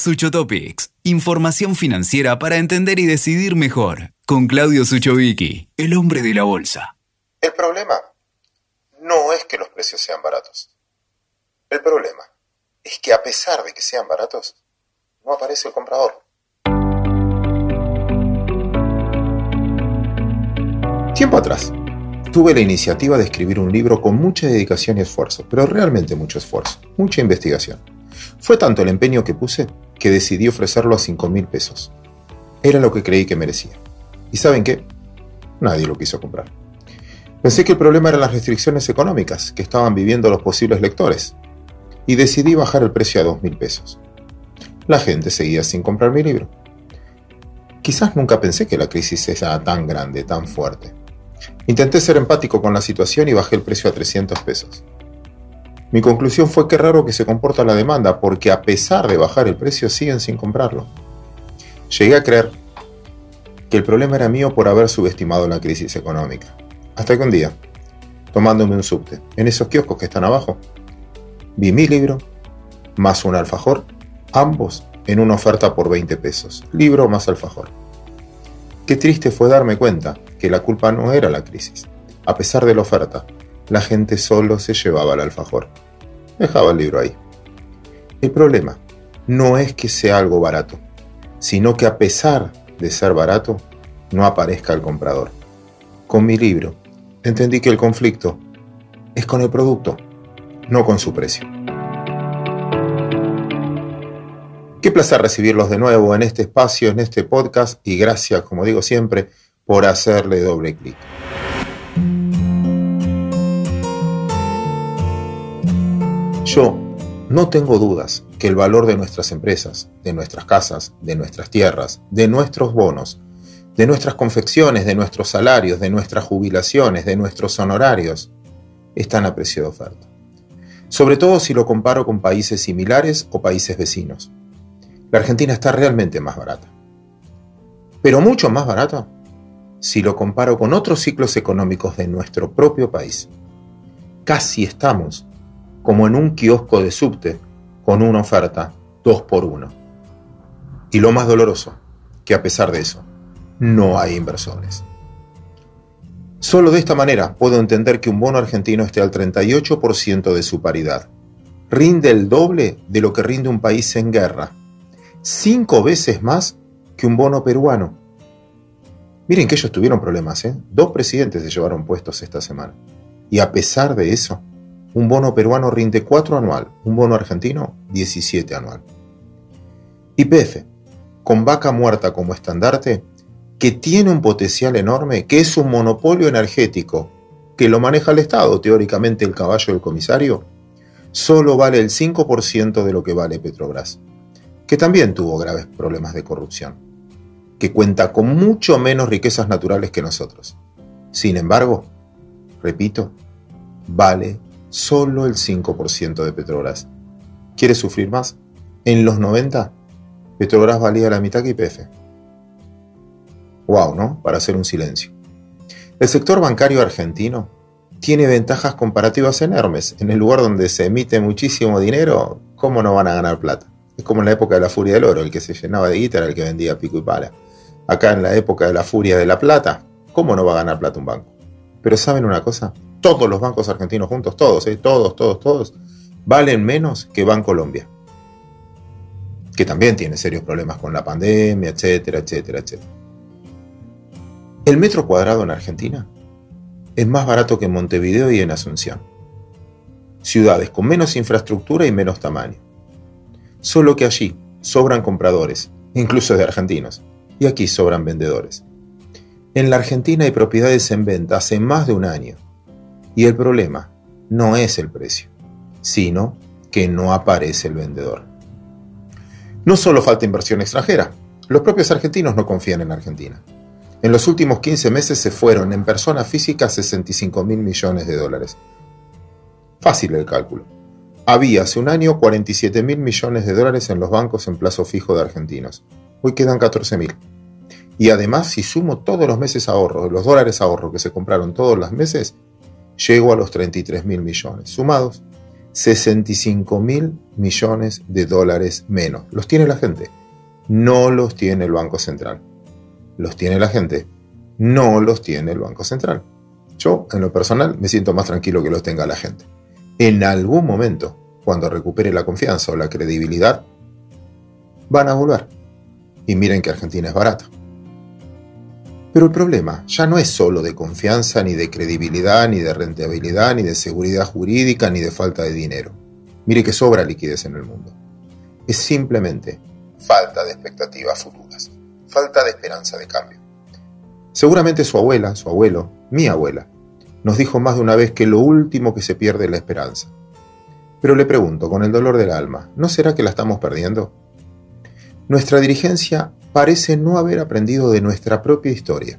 Suchotopics, información financiera para entender y decidir mejor, con Claudio Suchovicki, el hombre de la bolsa. El problema no es que los precios sean baratos. El problema es que a pesar de que sean baratos, no aparece el comprador. Tiempo atrás, tuve la iniciativa de escribir un libro con mucha dedicación y esfuerzo, pero realmente mucho esfuerzo, mucha investigación. Fue tanto el empeño que puse que decidí ofrecerlo a 5 mil pesos. Era lo que creí que merecía. ¿Y saben qué? Nadie lo quiso comprar. Pensé que el problema eran las restricciones económicas que estaban viviendo los posibles lectores y decidí bajar el precio a 2 mil pesos. La gente seguía sin comprar mi libro. Quizás nunca pensé que la crisis era tan grande, tan fuerte. Intenté ser empático con la situación y bajé el precio a 300 pesos. Mi conclusión fue que raro que se comporta la demanda, porque a pesar de bajar el precio siguen sin comprarlo. Llegué a creer que el problema era mío por haber subestimado la crisis económica. Hasta que un día, tomándome un subte, en esos kioscos que están abajo, vi mi libro, más un alfajor, ambos en una oferta por 20 pesos. Libro más alfajor. Qué triste fue darme cuenta que la culpa no era la crisis. A pesar de la oferta, la gente solo se llevaba el alfajor. Dejaba el libro ahí. El problema no es que sea algo barato, sino que a pesar de ser barato, no aparezca el comprador. Con mi libro, entendí que el conflicto es con el producto, no con su precio. Qué placer recibirlos de nuevo en este espacio, en este podcast, y gracias, como digo siempre, por hacerle doble clic. Yo no tengo dudas que el valor de nuestras empresas, de nuestras casas, de nuestras tierras, de nuestros bonos, de nuestras confecciones, de nuestros salarios, de nuestras jubilaciones, de nuestros honorarios, están a precio de oferta. Sobre todo si lo comparo con países similares o países vecinos. La Argentina está realmente más barata. Pero mucho más barata si lo comparo con otros ciclos económicos de nuestro propio país. Casi estamos como en un kiosco de subte con una oferta 2 por 1 Y lo más doloroso, que a pesar de eso, no hay inversores. Solo de esta manera puedo entender que un bono argentino esté al 38% de su paridad. Rinde el doble de lo que rinde un país en guerra. Cinco veces más que un bono peruano. Miren que ellos tuvieron problemas, ¿eh? Dos presidentes se llevaron puestos esta semana. Y a pesar de eso, un bono peruano rinde 4 anual, un bono argentino 17 anual. YPF, con vaca muerta como estandarte, que tiene un potencial enorme, que es un monopolio energético, que lo maneja el Estado, teóricamente el caballo del comisario, solo vale el 5% de lo que vale Petrobras, que también tuvo graves problemas de corrupción, que cuenta con mucho menos riquezas naturales que nosotros. Sin embargo, repito, vale solo el 5% de Petrobras. ¿Quieres sufrir más? En los 90, Petrobras valía la mitad que IPF. Wow, ¿no? Para hacer un silencio. El sector bancario argentino tiene ventajas comparativas enormes. En el lugar donde se emite muchísimo dinero, ¿cómo no van a ganar plata? Es como en la época de la furia del oro, el que se llenaba de guitarra, el que vendía pico y pala. Acá en la época de la furia de la plata, ¿cómo no va a ganar plata un banco? Pero ¿saben una cosa? Todos los bancos argentinos juntos, todos, ¿eh? todos, todos, todos, valen menos que Bancolombia, que también tiene serios problemas con la pandemia, etcétera, etcétera, etcétera. El metro cuadrado en Argentina es más barato que en Montevideo y en Asunción. Ciudades con menos infraestructura y menos tamaño. Solo que allí sobran compradores, incluso de argentinos, y aquí sobran vendedores. En la Argentina hay propiedades en venta hace más de un año y el problema no es el precio, sino que no aparece el vendedor. No solo falta inversión extranjera, los propios argentinos no confían en Argentina. En los últimos 15 meses se fueron en persona física 65 mil millones de dólares. Fácil el cálculo. Había hace un año 47 mil millones de dólares en los bancos en plazo fijo de argentinos. Hoy quedan 14 mil. Y además, si sumo todos los meses ahorros, los dólares ahorro que se compraron todos los meses, llego a los 33 mil millones. Sumados, 65 mil millones de dólares menos. Los tiene la gente, no los tiene el Banco Central. Los tiene la gente, no los tiene el Banco Central. Yo, en lo personal, me siento más tranquilo que los tenga la gente. En algún momento, cuando recupere la confianza o la credibilidad, van a volver. Y miren que Argentina es barata. Pero el problema ya no es solo de confianza, ni de credibilidad, ni de rentabilidad, ni de seguridad jurídica, ni de falta de dinero. Mire que sobra liquidez en el mundo. Es simplemente falta de expectativas futuras, falta de esperanza de cambio. Seguramente su abuela, su abuelo, mi abuela, nos dijo más de una vez que lo último que se pierde es la esperanza. Pero le pregunto, con el dolor del alma, ¿no será que la estamos perdiendo? Nuestra dirigencia parece no haber aprendido de nuestra propia historia.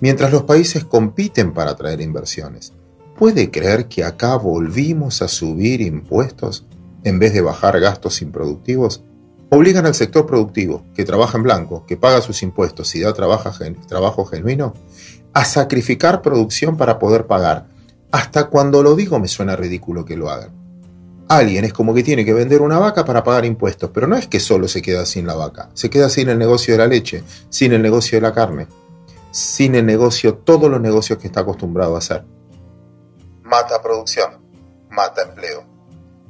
Mientras los países compiten para atraer inversiones, ¿puede creer que acá volvimos a subir impuestos en vez de bajar gastos improductivos? Obligan al sector productivo, que trabaja en blanco, que paga sus impuestos y da trabajo, genuino, a sacrificar producción para poder pagar. Hasta cuando lo digo me suena ridículo que lo hagan alguien es como que tiene que vender una vaca para pagar impuestos, pero no es que solo se queda sin la vaca, se queda sin el negocio de la leche, sin el negocio de la carne, sin el negocio, todos los negocios que está acostumbrado a hacer. Mata producción, mata empleo,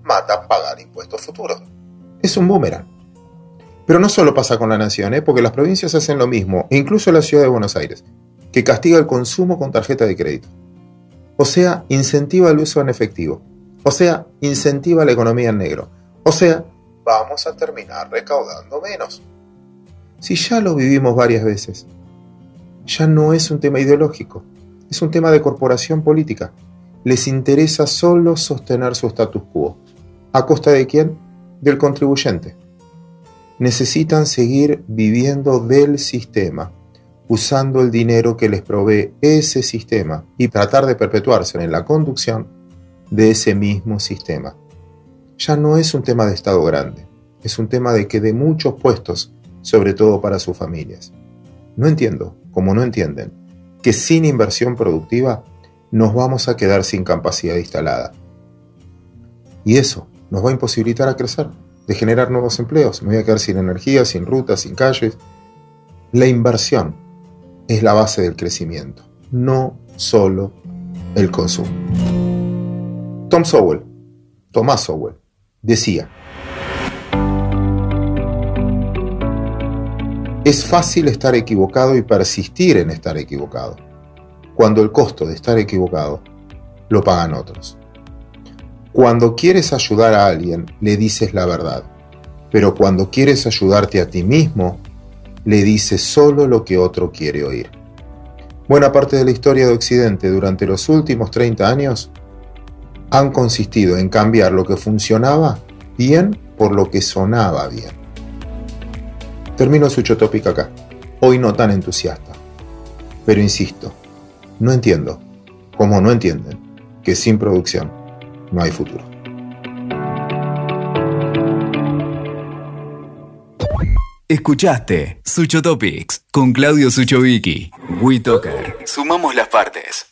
mata pagar impuestos futuros. Es un boomerang. Pero no solo pasa con la nación, ¿eh? porque las provincias hacen lo mismo, e incluso la ciudad de Buenos Aires, que castiga el consumo con tarjeta de crédito. O sea, incentiva el uso en efectivo o sea, incentiva la economía en negro. O sea, vamos a terminar recaudando menos. Si ya lo vivimos varias veces, ya no es un tema ideológico, es un tema de corporación política. Les interesa solo sostener su status quo. ¿A costa de quién? Del contribuyente. Necesitan seguir viviendo del sistema, usando el dinero que les provee ese sistema y tratar de perpetuarse en la conducción de ese mismo sistema. Ya no es un tema de Estado grande, es un tema de que de muchos puestos, sobre todo para sus familias. No entiendo, como no entienden, que sin inversión productiva nos vamos a quedar sin capacidad instalada. Y eso nos va a imposibilitar a crecer, de generar nuevos empleos. Me voy a quedar sin energía, sin rutas, sin calles. La inversión es la base del crecimiento, no solo el consumo. Tom Sowell, Tomás Sowell, decía, es fácil estar equivocado y persistir en estar equivocado, cuando el costo de estar equivocado lo pagan otros. Cuando quieres ayudar a alguien, le dices la verdad, pero cuando quieres ayudarte a ti mismo, le dices solo lo que otro quiere oír. Buena parte de la historia de Occidente durante los últimos 30 años han consistido en cambiar lo que funcionaba bien por lo que sonaba bien. Termino su chotópica acá. Hoy no tan entusiasta. Pero insisto, no entiendo, como no entienden, que sin producción no hay futuro. Escuchaste Sucho Topics con Claudio Suchovicki. WeToker. Sumamos las partes.